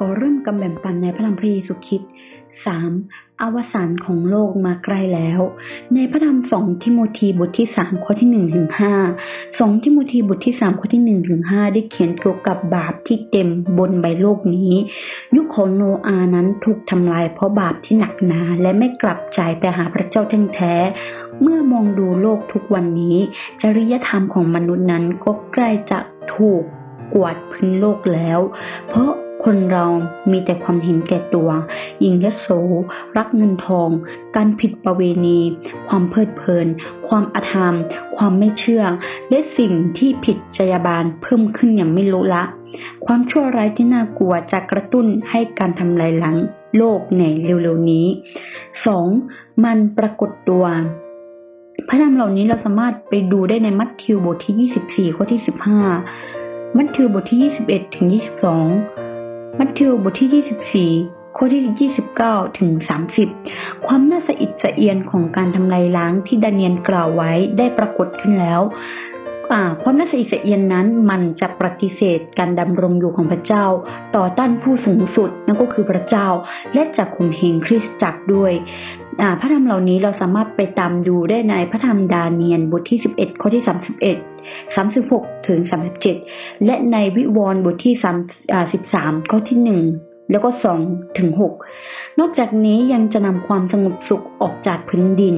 ขอเริ่มกำแบ่งปันในพระธรรมพระเยซูคริสต์ 3. อวสานของโลกมาใกล้แล้ว ในพระธรรมสองทิโมธีบทที่สามข้อที่หนึ่งถึงห้าสองทิโมธีบทที่สามข้อที่หนึ่งถึงห้าได้เขียนเกี่ยวกับบาปที่เต็มบนใบโลกนี้ ยุคของโนอานั้นถูกทำลายเพราะบาปที่หนักหนาและไม่กลับใจไปหาพระเจ้าแท้ เมื่อมองดูโลกทุกวันนี้ จริยธรรมของมนุษย์นั้นก็ใกล้จะถูกกวาดพื้นโลกแล้ว เพราะ คนเรามีแต่ความเห็นแก่ตัวหญิงยโส รักเงินทอง การผิดประเวณี ความเพลิดเพลิน ความอธรรม ความไม่เชื่อ และสิ่งที่ผิดจรรยาบรรณเพิ่มขึ้นอย่างไม่รู้ละ ความชั่วร้ายที่น่ากลัวจะกระตุ้นให้การทำลายหลังโลกในเร็วๆนี้ 2. มันปรากฏตัวพระธรรมเหล่านี้เราสามารถไปดูได้ในมัทธิวบทที่ 24 ข้อที่ 15 มัทธิวบทที่ 21 ถึง 22 มัทธิวบทที่ 24 ข้อที่ 29 ถึง 30 ความน่าสะอิดสะเอียนของการทำลายล้างที่ดาเนียนกล่าวไว้ได้ปรากฏขึ้นแล้วความน่าสะอิดสะเอียนนั้นมันจะปฏิเสธการดำรงอยู่ของพระเจ้า ต่อต้านผู้สูงสุดนั่นก็คือพระเจ้า และจะข่มเหงคริสตจักรด้วย พระธรรมเหล่านี้เราสามารถไปตามดูได้ในพระธรรมดาเนียนบทที่ 11 ข้อที่ 31 36 ถึง 37 และในวิวรณ์บทที่3 13 ข้อที่ 1 แล้วก็ 2 ถึง 6 นอกจากนี้ยังจะนำความสงบสุขออกจากพื้นดิน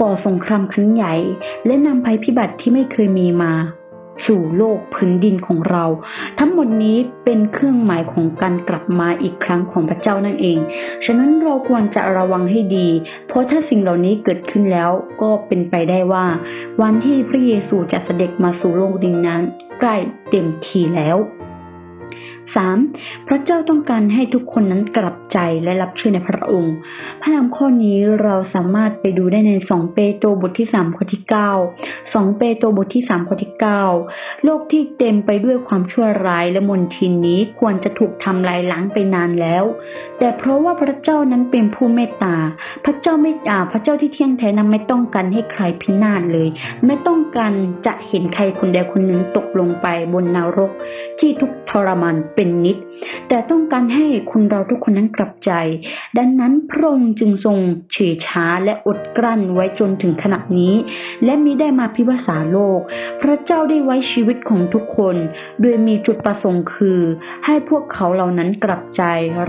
ก่อสงครามครั้งใหญ่ และนำภัยพิบัติที่ไม่เคยมีมา สู่โลกพื้นดินของเรา ทั้งหมดนี้เป็นเครื่องหมายของการกลับมาอีกครั้งของพระเจ้านั่นเอง ฉะนั้นเราควรจะระวังให้ดี เพราะถ้าสิ่งเหล่านี้เกิดขึ้นแล้วก็เป็นไปได้ว่า วันที่พระเยซูจะเสด็จมาสู่โลกดินนั้น ใกล้เต็มทีแล้ว 3. พระเจ้าต้องการให้ทุกคนนั้นกลับใจและรับเชื่อในพระองค์ พระธรรมข้อนี้เราสามารถไปดูได้ใน 2 เปโตรบทที่ 3 ข้อที่ 9 2 เปโตรบทที่ 3 ข้อที่ 9 โลกที่เต็มไปด้วยความชั่วร้ายและมนทินนี้ควรจะถูกทำลายล้างไปนานแล้ว แต่เพราะว่าพระเจ้านั้นเป็นผู้เมตตา พระเจ้าไม่อาพระเจ้าที่เที่ยงแท้นั้นไม่ต้องการให้ใครพินาศเลย ไม่ต้องการจะเห็นใครคนใดคนหนึ่งตกลงไปบนนรก ที่ทุกทรมานเป็นนิด แต่ต้องการให้คนเราทุกคนนั้นกลับใจ ดังนั้นพระองค์จึงทรงเฉยช้าและอดกลั้นไว้จนถึงขณะนี้ และมิได้มาพิพากษาโลก พระเจ้าได้ไว้ชีวิตของทุกคน โดยมีจุดประสงค์คือ ให้พวกเขาเหล่านั้นกลับใจ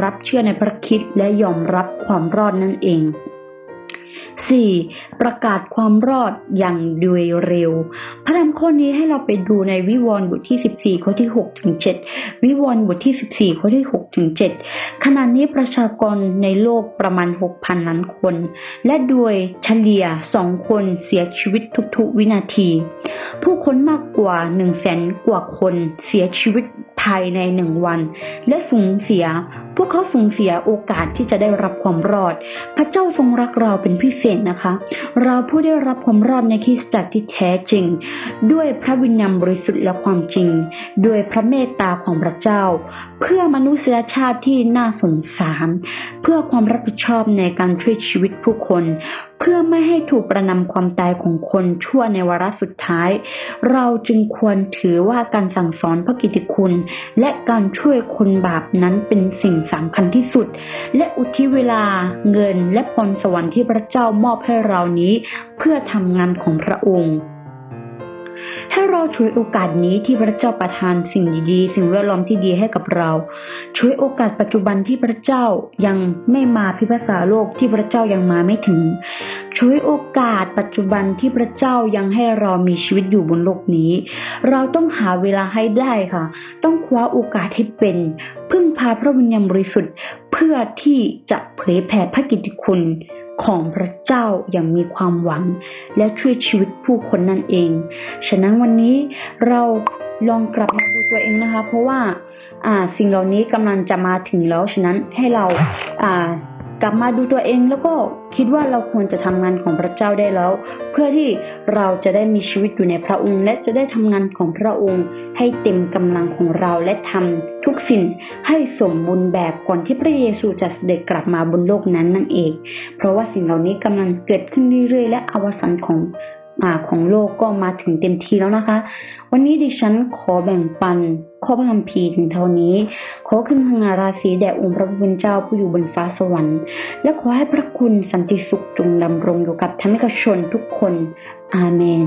รับเชื่อในพระคิดและยอมรับความรอดนั่นเอง 4. ประกาศความรอดอย่างโดยเร็ว พระธรรมข้อนี้ให้เราไปดูในวิวรณ์บทที่ 14 ข้อที่6ถึง7วิวรณ์บทที่ 14 ข้อที่6ถึง7ขณะนี้ประชากรในโลกประมาณ 6,000 ล้านคน และโดยเฉลี่ย 2 คนเสียชีวิตทุกๆวินาที ผู้คนมากกว่า1 0 0 0 0แสนกว่าคนเสียชีวิตภายในหนึ่งวัน และสูญเสีย พวกเขาสูญเสียโอกาสที่จะได้รับความรอด พระเจ้าทรงรักเราเป็นพิเศษนะคะ เราผู้ได้รับความรอดในคริสตจักรที่แท้จริง ด้วยพระวิญญาณบริสุทธิ์และความจริง ด้วยพระเมตตาของพระเจ้า เพื่อมนุษยชาติที่น่าสงสาร เพื่อความรับผิดชอบในการช่วยชีวิตผู้คนเพื่อไม่ให้ถูกประนำความตายของคนชั่วในวาระสุดท้าย เราจึงควรถือว่าการสั่งสอนพระกิติคุณ และการช่วยคนบาปนั้นเป็นสิ่งสำคัญที่สุด และอุทิศเวลาเงินและพรสวรรค์ที่พระเจ้ามอบให้เรานี้ เพื่อทำงานของพระองค์ถ้าเราช่วยโอกาสนี้ที่พระเจ้าประทานสิ่งดีๆ สิ่งแวดล้อมที่ดีให้กับเรา ช่วยโอกาสปัจจุบันที่พระเจ้ายังไม่มาพิพากษาโลกที่พระเจ้ายังมาไม่ถึง ช่วยโอกาสปัจจุบันที่พระเจ้ายังให้เรามีชีวิตอยู่บนโลกนี้ เราต้องหาเวลาให้ได้ค่ะ ต้องคว้าโอกาสให้เป็น พึ่งพาพระวิญญาณบริสุทธิ์ เพื่อที่จะเผยแผ่พระกิตติคุณของพระเจ้าอย่างมีความหวัง และช่วยชีวิตผู้คนนั่นเอง ฉะนั้นวันนี้เราลองกลับมาดูตัวเองนะคะ เพราะว่าอ่า สิ่งเหล่านี้กำลังจะมาถึงแล้วฉะนั้นให้เราอ่ากลับมาดูตัวเองแล้วก็คิดว่าเราควรจะทำงานของพระเจ้าได้แล้ว เพื่อที่เราจะได้มีชีวิตอยู่ในพระองค์ และจะได้ทำงานของพระองค์ ให้เต็มกำลังของเราและทำทุกสิ่งให้สมบูรณ์แบบก่อนที่พระเยซูจะเสด็จกลับมาบนโลกนั้นนั่นเอง เพราะว่าสิ่งเหล่านี้กำลังเกิดขึ้นเรื่อยๆและอวสานของ ของโลกก็มาถึงเต็มทีแล้วนะคะ วันนี้ดิฉันขอแบ่งปันข้อพระคัมภีร์ถึงเท่านี้ ขอขึ้นพงาราศีแด่องค์พระผู้เป็นเจ้าผู้อยู่บนฟ้าสวรรค์ และขอให้พระคุณสันติสุขจงดำรงอยู่กับธรรมิกชนทุกคน อาเมน